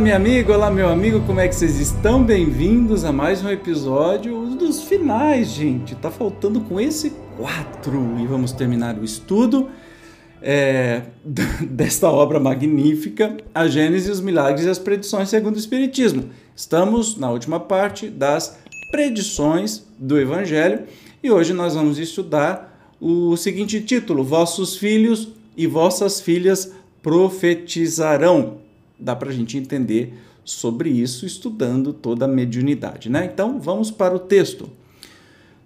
minha amiga, olá, meu amigo, como é que vocês estão? Bem-vindos a mais um episódio dos finais, gente. Tá faltando com esse quatro e vamos terminar o estudo é, desta obra magnífica, A Gênese, os Milagres e as Predições segundo o Espiritismo. Estamos na última parte das predições do Evangelho e hoje nós vamos estudar o seguinte título: Vossos filhos e vossas filhas profetizarão. Dá para a gente entender sobre isso estudando toda a mediunidade, né? Então vamos para o texto.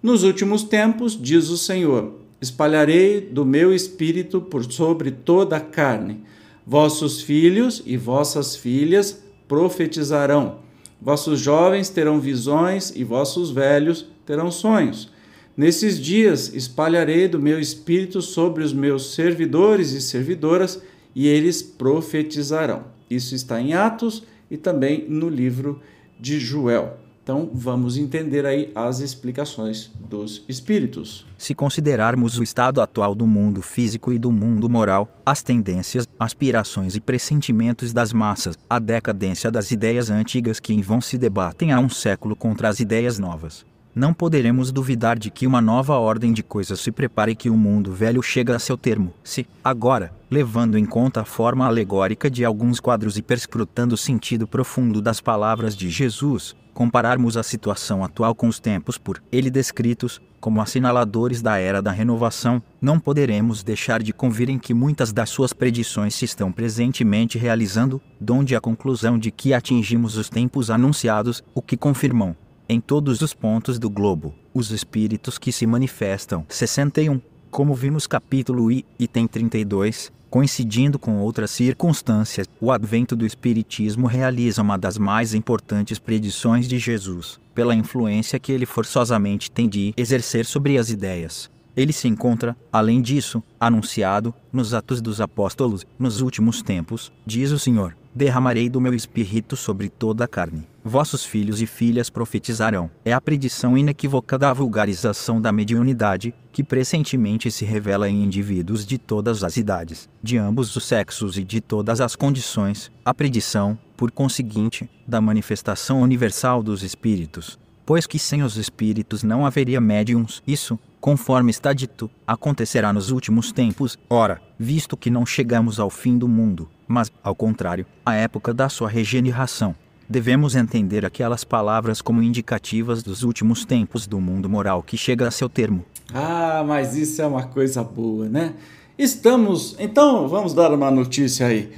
Nos últimos tempos, diz o Senhor, espalharei do meu espírito por sobre toda a carne. Vossos filhos e vossas filhas profetizarão. Vossos jovens terão visões e vossos velhos terão sonhos. Nesses dias espalharei do meu espírito sobre os meus servidores e servidoras, e eles profetizarão. Isso está em Atos e também no livro de Joel. Então vamos entender aí as explicações dos espíritos. Se considerarmos o estado atual do mundo físico e do mundo moral, as tendências, aspirações e pressentimentos das massas, a decadência das ideias antigas que em vão se debatem há um século contra as ideias novas, não poderemos duvidar de que uma nova ordem de coisas se prepare e que o mundo velho chega a seu termo. Se, agora, levando em conta a forma alegórica de alguns quadros e perscrutando o sentido profundo das palavras de Jesus, compararmos a situação atual com os tempos por ele descritos, como assinaladores da era da renovação, não poderemos deixar de convir em que muitas das suas predições se estão presentemente realizando, donde a conclusão de que atingimos os tempos anunciados, o que confirmam, em todos os pontos do globo, os espíritos que se manifestam. 61. Como vimos capítulo I, item 32, coincidindo com outras circunstâncias, o advento do Espiritismo realiza uma das mais importantes predições de Jesus, pela influência que ele forçosamente tem de exercer sobre as ideias. Ele se encontra, além disso, anunciado, nos Atos dos Apóstolos, nos últimos tempos, diz o Senhor: derramarei do meu espírito sobre toda a carne. Vossos filhos e filhas profetizarão. É a predição inequívoca da vulgarização da mediunidade, que pressentemente se revela em indivíduos de todas as idades, de ambos os sexos e de todas as condições. A predição, por conseguinte, da manifestação universal dos espíritos. Pois que sem os espíritos não haveria médiums, isso, conforme está dito, acontecerá nos últimos tempos. Ora, visto que não chegamos ao fim do mundo, mas, ao contrário, à época da sua regeneração. Devemos entender aquelas palavras como indicativas dos últimos tempos do mundo moral que chega a seu termo. Ah, mas isso é uma coisa boa, né? Estamos. Então, vamos dar uma notícia aí.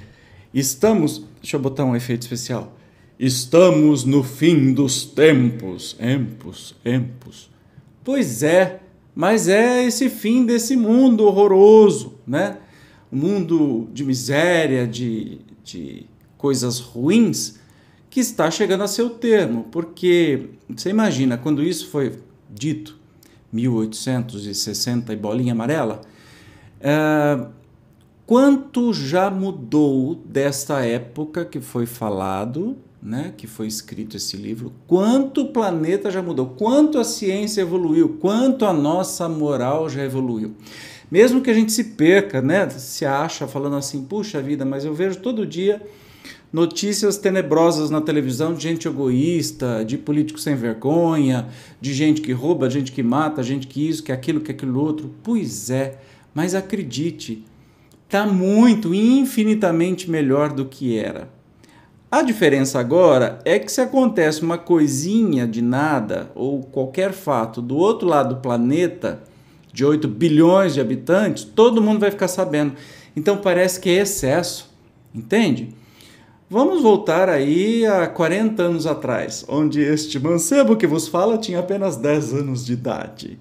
Estamos. Deixa eu botar um efeito especial. Estamos no fim dos tempos. Empos, empos. Pois é, mas é esse fim desse mundo horroroso, né? um mundo de miséria, de, de coisas ruins, que está chegando a seu termo. Porque você imagina, quando isso foi dito, 1860 e bolinha amarela, é, quanto já mudou desta época que foi falado, né, que foi escrito esse livro, quanto o planeta já mudou, quanto a ciência evoluiu, quanto a nossa moral já evoluiu. Mesmo que a gente se perca, né? Se acha falando assim, puxa vida, mas eu vejo todo dia notícias tenebrosas na televisão de gente egoísta, de políticos sem vergonha, de gente que rouba, gente que mata, gente que isso, que aquilo, que aquilo outro. Pois é, mas acredite, está muito, infinitamente melhor do que era. A diferença agora é que se acontece uma coisinha de nada ou qualquer fato do outro lado do planeta, de 8 bilhões de habitantes, todo mundo vai ficar sabendo. Então parece que é excesso, entende? Vamos voltar aí a 40 anos atrás, onde este mancebo que vos fala tinha apenas 10 anos de idade.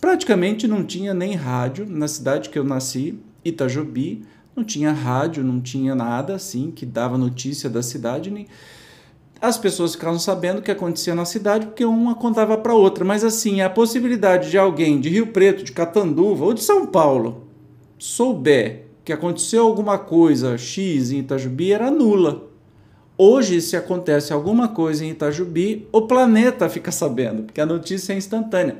Praticamente não tinha nem rádio na cidade que eu nasci, Itajobi, não tinha rádio, não tinha nada assim que dava notícia da cidade, nem as pessoas ficavam sabendo o que acontecia na cidade porque uma contava para outra. Mas assim, a possibilidade de alguém de Rio Preto, de Catanduva ou de São Paulo souber que aconteceu alguma coisa X em Itajubi era nula. Hoje, se acontece alguma coisa em Itajubi, o planeta fica sabendo, porque a notícia é instantânea.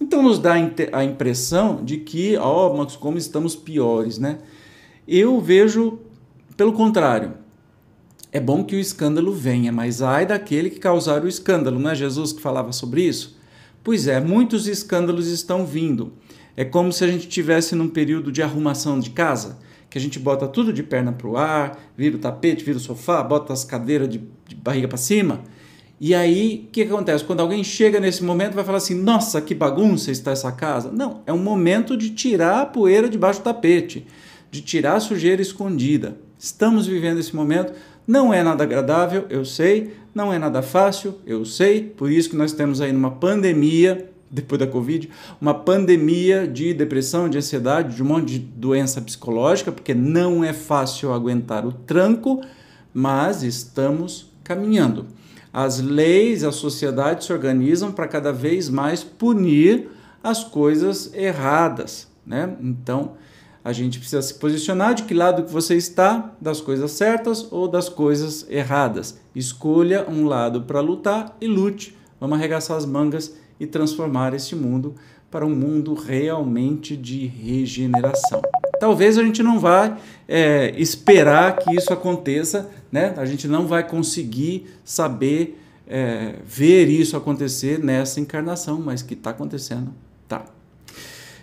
Então nos dá a impressão de que, ó, oh, como estamos piores, né? Eu vejo pelo contrário é bom que o escândalo venha, mas ai daquele que causar o escândalo, não é Jesus que falava sobre isso? Pois é, muitos escândalos estão vindo. É como se a gente tivesse num período de arrumação de casa, que a gente bota tudo de perna para o ar, vira o tapete, vira o sofá, bota as cadeiras de, de barriga para cima. E aí, o que acontece? Quando alguém chega nesse momento, vai falar assim: nossa, que bagunça está essa casa. Não, é um momento de tirar a poeira debaixo do tapete, de tirar a sujeira escondida. Estamos vivendo esse momento. Não é nada agradável, eu sei, não é nada fácil, eu sei, por isso que nós temos aí numa pandemia, depois da Covid, uma pandemia de depressão, de ansiedade, de um monte de doença psicológica, porque não é fácil aguentar o tranco, mas estamos caminhando. As leis, a sociedade se organizam para cada vez mais punir as coisas erradas, né? Então, a gente precisa se posicionar de que lado que você está, das coisas certas ou das coisas erradas. Escolha um lado para lutar e lute. Vamos arregaçar as mangas e transformar este mundo para um mundo realmente de regeneração. Talvez a gente não vá é, esperar que isso aconteça, né? A gente não vai conseguir saber é, ver isso acontecer nessa encarnação, mas que está acontecendo, tá?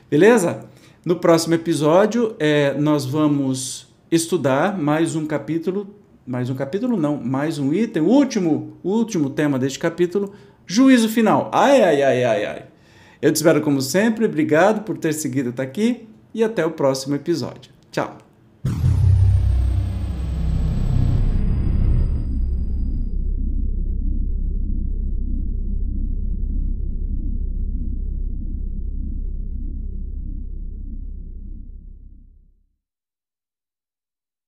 Beleza? No próximo episódio, é, nós vamos estudar mais um capítulo, mais um capítulo não, mais um item, o último, último tema deste capítulo, juízo final. Ai, ai, ai, ai, ai. Eu te espero como sempre, obrigado por ter seguido até aqui e até o próximo episódio. Tchau!